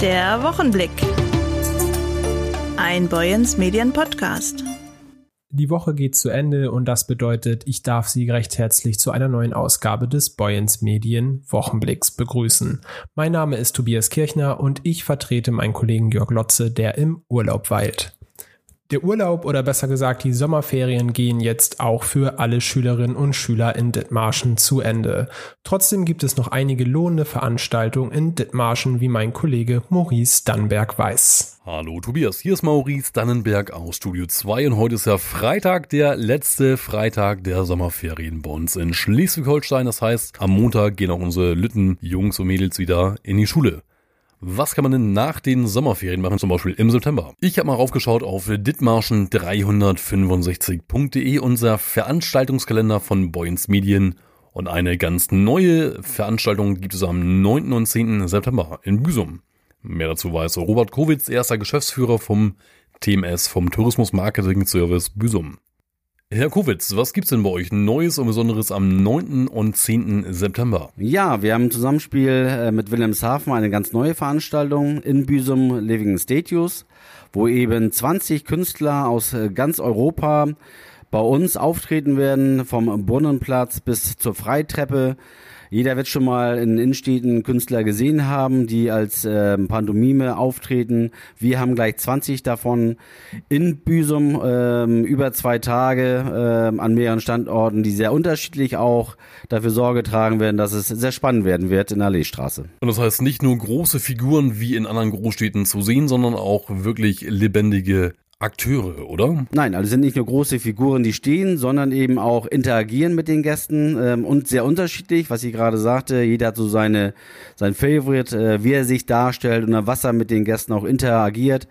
Der Wochenblick. Ein Boyens Medien Podcast. Die Woche geht zu Ende und das bedeutet, ich darf Sie recht herzlich zu einer neuen Ausgabe des Boyens Medien Wochenblicks begrüßen. Mein Name ist Tobias Kirchner und ich vertrete meinen Kollegen Jörg Lotze, der im Urlaub weilt. Der Urlaub oder besser gesagt die Sommerferien gehen jetzt auch für alle Schülerinnen und Schüler in Dithmarschen zu Ende. Trotzdem gibt es noch einige lohnende Veranstaltungen in Dithmarschen, wie mein Kollege Maurice Dannenberg weiß. Hallo Tobias, hier ist Maurice Dannenberg aus Studio 2 und heute ist ja Freitag, der letzte Freitag der Sommerferien bei uns in Schleswig-Holstein. Das heißt, am Montag gehen auch unsere Lütten Jungs und Mädels wieder in die Schule. Was kann man denn nach den Sommerferien machen, zum Beispiel im September? Ich habe mal raufgeschaut auf ditmarschen365.de, unser Veranstaltungskalender von Boyens Medien. Und eine ganz neue Veranstaltung gibt es am 9. und 10. September in Büsum. Mehr dazu weiß Robert Kowitz, erster Geschäftsführer vom TMS, vom Tourismus Marketing Service Büsum. Herr Kowitz, was gibt's denn bei euch Neues und Besonderes am 9. und 10. September? Ja, wir haben im Zusammenspiel äh, mit Wilhelmshaven eine ganz neue Veranstaltung in Büsum Living Statues, wo eben 20 Künstler aus äh, ganz Europa bei uns auftreten werden, vom Brunnenplatz bis zur Freitreppe. Jeder wird schon mal in Innenstädten Künstler gesehen haben, die als äh, Pantomime auftreten. Wir haben gleich 20 davon in Büsum äh, über zwei Tage äh, an mehreren Standorten, die sehr unterschiedlich auch dafür Sorge tragen werden, dass es sehr spannend werden wird in der Alleestraße. Und das heißt nicht nur große Figuren wie in anderen Großstädten zu sehen, sondern auch wirklich lebendige Akteure, oder? Nein, also sind nicht nur große Figuren, die stehen, sondern eben auch interagieren mit den Gästen ähm, und sehr unterschiedlich, was ich gerade sagte. Jeder hat so seine, sein Favorite, äh, wie er sich darstellt und was er mit den Gästen auch interagiert.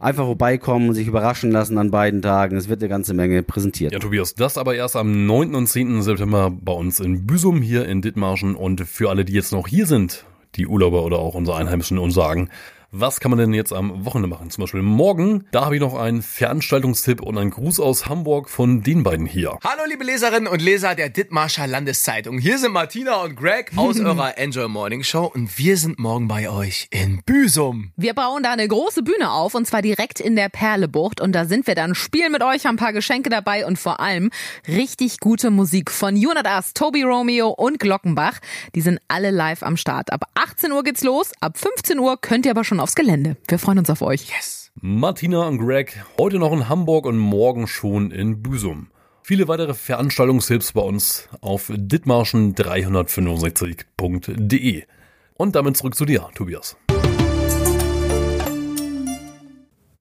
Einfach vorbeikommen und sich überraschen lassen an beiden Tagen. Es wird eine ganze Menge präsentiert. Ja, Tobias, das aber erst am 9. und 10. September bei uns in Büsum hier in Dithmarschen. Und für alle, die jetzt noch hier sind, die Urlauber oder auch unsere Einheimischen und sagen, was kann man denn jetzt am Wochenende machen? Zum Beispiel morgen, da habe ich noch einen Veranstaltungstipp und einen Gruß aus Hamburg von den beiden hier. Hallo liebe Leserinnen und Leser der Dithmarscher Landeszeitung. Hier sind Martina und Greg aus eurer Enjoy Morning Show und wir sind morgen bei euch in Büsum. Wir bauen da eine große Bühne auf und zwar direkt in der Perlebucht und da sind wir dann, spielen mit euch, haben ein paar Geschenke dabei und vor allem richtig gute Musik von Jonatas, Toby Romeo und Glockenbach. Die sind alle live am Start. Ab 18 Uhr geht's los, ab 15 Uhr könnt ihr aber schon aufs Gelände. Wir freuen uns auf euch. Yes. Martina und Greg, heute noch in Hamburg und morgen schon in Büsum. Viele weitere Veranstaltungstipps bei uns auf ditmarschen365.de. Und damit zurück zu dir, Tobias.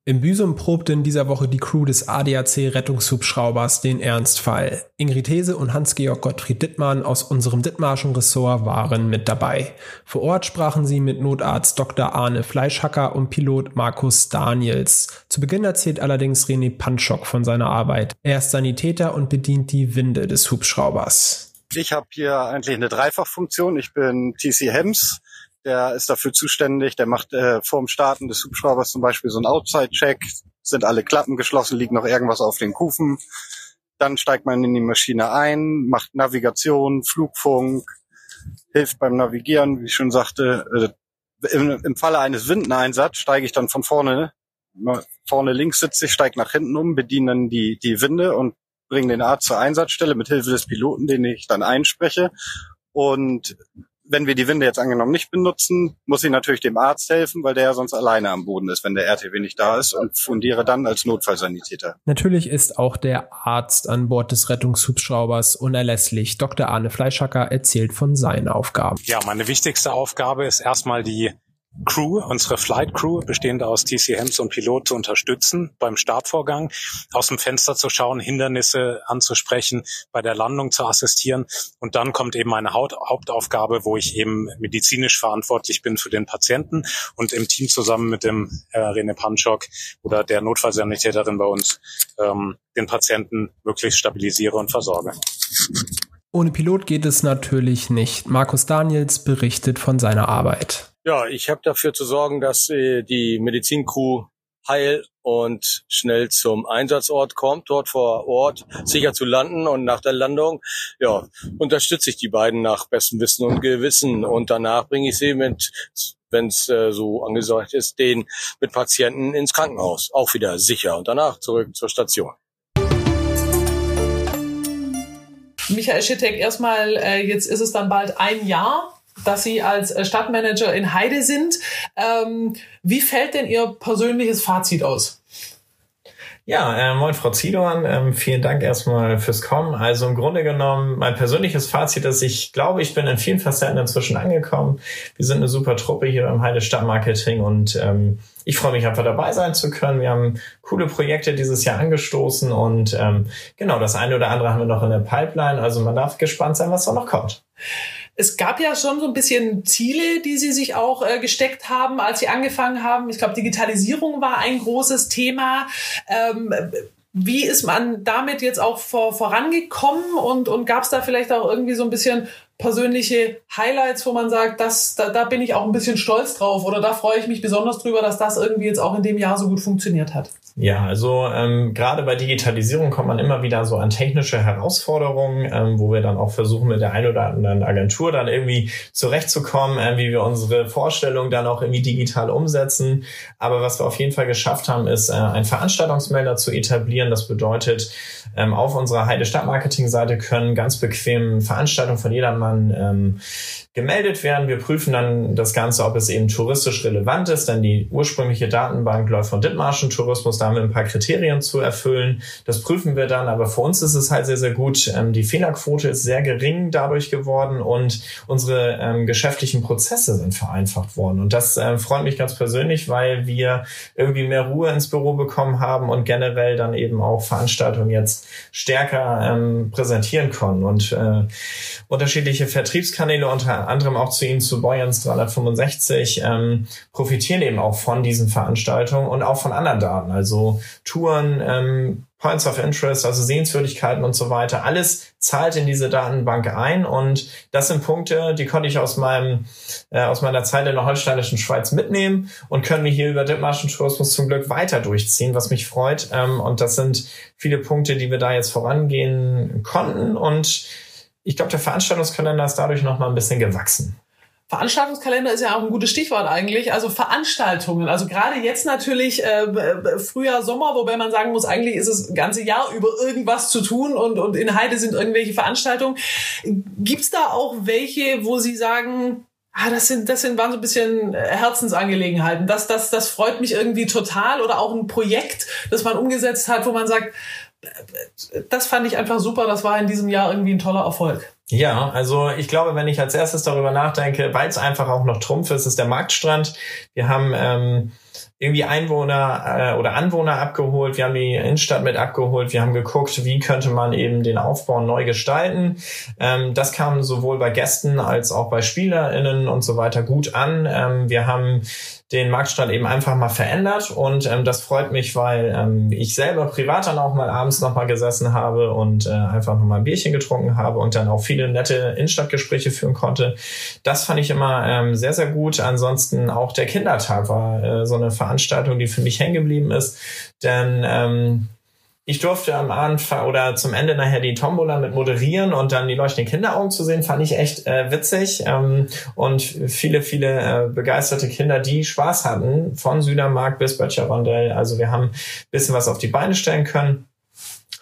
In Büsum probte in dieser Woche die Crew des ADAC Rettungshubschraubers den Ernstfall. Ingrid Hese und Hans-Georg Gottfried Dittmann aus unserem Dittmarschen Ressort waren mit dabei. Vor Ort sprachen sie mit Notarzt Dr. Arne Fleischhacker und Pilot Markus Daniels. Zu Beginn erzählt allerdings René Panschok von seiner Arbeit. Er ist Sanitäter und bedient die Winde des Hubschraubers. Ich habe hier eigentlich eine Dreifachfunktion. Ich bin TC Hems, der ist dafür zuständig, der macht äh, vorm Starten des Hubschraubers zum Beispiel so einen Outside-Check, sind alle Klappen geschlossen, liegt noch irgendwas auf den Kufen. Dann steigt man in die Maschine ein, macht Navigation, Flugfunk, hilft beim Navigieren, wie ich schon sagte. Äh, im, Im Falle eines Windeneinsatzes steige ich dann von vorne, vorne links sitze ich, steige nach hinten um, bediene dann die, die Winde und bringe den Arzt zur Einsatzstelle mit Hilfe des Piloten, den ich dann einspreche. Und wenn wir die Winde jetzt angenommen nicht benutzen, muss ich natürlich dem Arzt helfen, weil der ja sonst alleine am Boden ist, wenn der RTW nicht da ist und fundiere dann als Notfallsanitäter. Natürlich ist auch der Arzt an Bord des Rettungshubschraubers unerlässlich. Dr. Arne Fleischhacker erzählt von seinen Aufgaben. Ja, meine wichtigste Aufgabe ist erstmal die Crew, unsere Flight Crew, bestehend aus TC Hems und Pilot, zu unterstützen beim Startvorgang, aus dem Fenster zu schauen, Hindernisse anzusprechen, bei der Landung zu assistieren. Und dann kommt eben meine Hauptaufgabe, wo ich eben medizinisch verantwortlich bin für den Patienten und im Team zusammen mit dem äh, René Panchok oder der Notfallsanitäterin bei uns ähm, den Patienten möglichst stabilisiere und versorge. Ohne Pilot geht es natürlich nicht. Markus Daniels berichtet von seiner Arbeit. Ja, ich habe dafür zu sorgen, dass äh, die Medizincrew heil und schnell zum Einsatzort kommt, dort vor Ort sicher zu landen und nach der Landung, ja, unterstütze ich die beiden nach bestem Wissen und Gewissen und danach bringe ich sie mit wenn es äh, so angesagt ist, den mit Patienten ins Krankenhaus. Auch wieder sicher und danach zurück zur Station. Michael Schittek, erstmal, äh, jetzt ist es dann bald ein Jahr, dass Sie als äh, Stadtmanager in Heide sind. Ähm, wie fällt denn Ihr persönliches Fazit aus? Ja, äh, moin Frau Zidorn, ähm, vielen Dank erstmal fürs Kommen. Also im Grunde genommen, mein persönliches Fazit ist, ich glaube, ich bin in vielen Facetten inzwischen angekommen. Wir sind eine super Truppe hier beim Heide Stadtmarketing und ähm, ich freue mich einfach dabei sein zu können. Wir haben coole Projekte dieses Jahr angestoßen und ähm, genau, das eine oder andere haben wir noch in der Pipeline. Also man darf gespannt sein, was da noch kommt. Es gab ja schon so ein bisschen Ziele, die Sie sich auch äh, gesteckt haben, als Sie angefangen haben. Ich glaube, Digitalisierung war ein großes Thema. Ähm, wie ist man damit jetzt auch vor, vorangekommen und, und gab es da vielleicht auch irgendwie so ein bisschen persönliche Highlights, wo man sagt, das, da, da bin ich auch ein bisschen stolz drauf oder da freue ich mich besonders drüber, dass das irgendwie jetzt auch in dem Jahr so gut funktioniert hat? Ja, also ähm, gerade bei Digitalisierung kommt man immer wieder so an technische Herausforderungen, ähm, wo wir dann auch versuchen, mit der einen oder anderen Agentur dann irgendwie zurechtzukommen, äh, wie wir unsere Vorstellungen dann auch irgendwie digital umsetzen. Aber was wir auf jeden Fall geschafft haben, ist, äh, einen Veranstaltungsmelder zu etablieren. Das bedeutet, ähm, auf unserer Heide Stadtmarketing-Seite können ganz bequem Veranstaltungen von jedermann ähm, gemeldet werden. Wir prüfen dann das Ganze, ob es eben touristisch relevant ist, denn die ursprüngliche Datenbank läuft von Dithmarschen Tourismus, da haben wir ein paar Kriterien zu erfüllen. Das prüfen wir dann, aber für uns ist es halt sehr, sehr gut. Ähm, die Fehlerquote ist sehr gering dadurch geworden und unsere ähm, geschäftlichen Prozesse sind vereinfacht worden. Und das äh, freut mich ganz persönlich, weil wir irgendwie mehr Ruhe ins Büro bekommen haben und generell dann eben auch Veranstaltungen jetzt stärker ähm, präsentieren können und äh, unterschiedliche Vertriebskanäle unter anderem auch zu Ihnen zu Boyans 365 ähm, profitieren eben auch von diesen Veranstaltungen und auch von anderen Daten, also Touren, ähm, Points of Interest, also Sehenswürdigkeiten und so weiter. Alles zahlt in diese Datenbank ein und das sind Punkte, die konnte ich aus meinem äh, aus meiner Zeit in der holsteinischen Schweiz mitnehmen und können wir hier über Dithmarschen Tourismus zum Glück weiter durchziehen, was mich freut. Ähm, und das sind viele Punkte, die wir da jetzt vorangehen konnten und ich glaube, der Veranstaltungskalender ist dadurch noch mal ein bisschen gewachsen. Veranstaltungskalender ist ja auch ein gutes Stichwort eigentlich. Also Veranstaltungen. Also gerade jetzt natürlich äh, Frühjahr, Sommer, wobei man sagen muss, eigentlich ist es ganze Jahr über irgendwas zu tun und, und in Heide sind irgendwelche Veranstaltungen. Gibt's da auch welche, wo Sie sagen, ah, das sind, das sind, waren so ein bisschen Herzensangelegenheiten. Das, das, das freut mich irgendwie total. Oder auch ein Projekt, das man umgesetzt hat, wo man sagt, das fand ich einfach super. Das war in diesem Jahr irgendwie ein toller Erfolg. Ja, also ich glaube, wenn ich als erstes darüber nachdenke, weil es einfach auch noch Trumpf ist, ist der Marktstrand. Wir haben ähm, irgendwie Einwohner äh, oder Anwohner abgeholt, wir haben die Innenstadt mit abgeholt, wir haben geguckt, wie könnte man eben den Aufbau neu gestalten. Ähm, das kam sowohl bei Gästen als auch bei SpielerInnen und so weiter gut an. Ähm, wir haben den Marktstand eben einfach mal verändert und ähm, das freut mich, weil ähm, ich selber privat dann auch mal abends noch mal gesessen habe und äh, einfach noch mal ein Bierchen getrunken habe und dann auch viele nette Innenstadtgespräche führen konnte. Das fand ich immer ähm, sehr, sehr gut. Ansonsten auch der Kindertag war äh, so eine Veranstaltung, die für mich hängen geblieben ist, denn ähm, ich durfte am Anfang oder zum Ende nachher die Tombola mit moderieren und dann die leuchtenden Kinderaugen zu sehen, fand ich echt äh, witzig. Ähm, und viele, viele äh, begeisterte Kinder, die Spaß hatten, von Südermark bis Böttcher-Rondell. Also wir haben bisschen was auf die Beine stellen können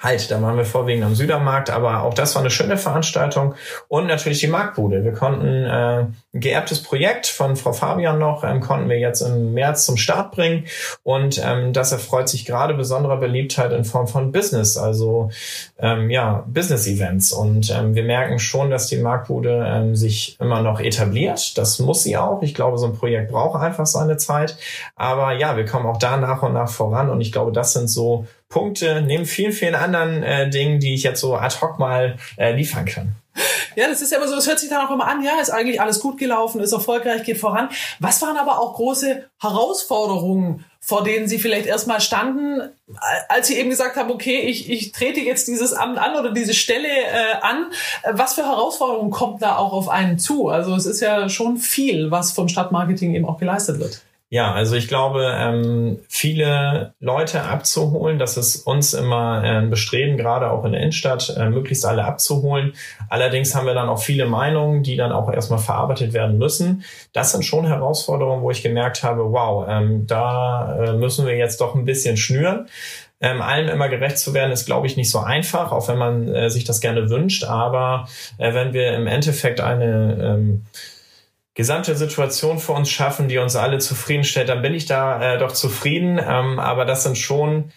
halt, da waren wir vorwiegend am Südermarkt, aber auch das war eine schöne Veranstaltung und natürlich die Marktbude. Wir konnten äh, ein geerbtes Projekt von Frau Fabian noch, ähm, konnten wir jetzt im März zum Start bringen und ähm, das erfreut sich gerade besonderer Beliebtheit in Form von Business, also ähm, ja, Business-Events und ähm, wir merken schon, dass die Marktbude ähm, sich immer noch etabliert. Das muss sie auch. Ich glaube, so ein Projekt braucht einfach seine Zeit, aber ja, wir kommen auch da nach und nach voran und ich glaube, das sind so Punkte neben vielen, vielen anderen äh, Dingen, die ich jetzt so ad hoc mal äh, liefern kann. Ja, das ist ja immer so, es hört sich dann auch immer an, ja, ist eigentlich alles gut gelaufen, ist erfolgreich, geht voran. Was waren aber auch große Herausforderungen, vor denen Sie vielleicht erstmal standen, als Sie eben gesagt haben, okay, ich, ich trete jetzt dieses Amt an oder diese Stelle äh, an. Was für Herausforderungen kommt da auch auf einen zu? Also es ist ja schon viel, was vom Stadtmarketing eben auch geleistet wird. Ja, also ich glaube, ähm, viele Leute abzuholen, das ist uns immer ein Bestreben, gerade auch in der Innenstadt, äh, möglichst alle abzuholen. Allerdings haben wir dann auch viele Meinungen, die dann auch erstmal verarbeitet werden müssen. Das sind schon Herausforderungen, wo ich gemerkt habe, wow, ähm, da äh, müssen wir jetzt doch ein bisschen schnüren. Ähm, allem immer gerecht zu werden, ist, glaube ich, nicht so einfach, auch wenn man äh, sich das gerne wünscht. Aber äh, wenn wir im Endeffekt eine ähm, gesamte Situation für uns schaffen, die uns alle zufriedenstellt, dann bin ich da äh, doch zufrieden. Ähm, aber das sind schon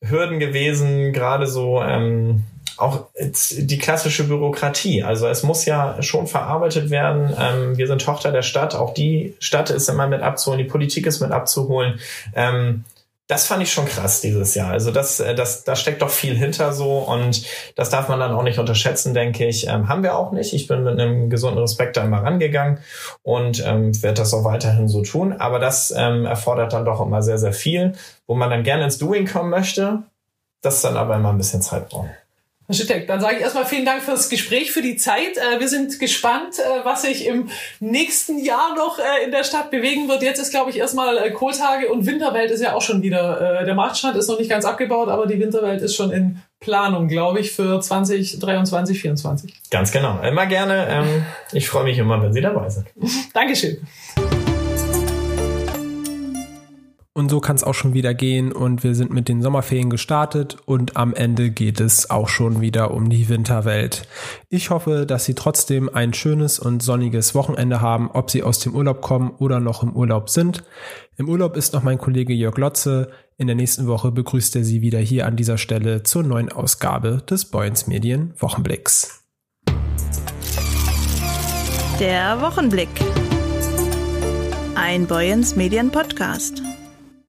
Hürden gewesen, gerade so ähm, auch die klassische Bürokratie. Also es muss ja schon verarbeitet werden. Ähm, wir sind Tochter der Stadt. Auch die Stadt ist immer mit abzuholen. Die Politik ist mit abzuholen. Ähm, das fand ich schon krass dieses Jahr. Also das, äh, das, da steckt doch viel hinter so und das darf man dann auch nicht unterschätzen, denke ich. Ähm, haben wir auch nicht. Ich bin mit einem gesunden Respekt da immer rangegangen und ähm, werde das auch weiterhin so tun. Aber das ähm, erfordert dann doch immer sehr, sehr viel, wo man dann gerne ins Doing kommen möchte. Das dann aber immer ein bisschen Zeit braucht. Herr Schittek, dann sage ich erstmal vielen Dank fürs Gespräch, für die Zeit. Äh, wir sind gespannt, äh, was sich im nächsten Jahr noch äh, in der Stadt bewegen wird. Jetzt ist, glaube ich, erstmal Kohltage und Winterwelt ist ja auch schon wieder. Der Marktstand ist noch nicht ganz abgebaut, aber die Winterwelt ist schon in Planung, glaube ich, für 2023, 2024. Ganz genau. Immer gerne. Ähm, ich freue mich immer, wenn Sie dabei sind. Dankeschön. Und so kann es auch schon wieder gehen und wir sind mit den Sommerferien gestartet und am Ende geht es auch schon wieder um die Winterwelt. Ich hoffe, dass Sie trotzdem ein schönes und sonniges Wochenende haben, ob Sie aus dem Urlaub kommen oder noch im Urlaub sind. Im Urlaub ist noch mein Kollege Jörg Lotze. In der nächsten Woche begrüßt er Sie wieder hier an dieser Stelle zur neuen Ausgabe des Boyens Medien Wochenblicks. Der Wochenblick. Ein Boyens Medien Podcast.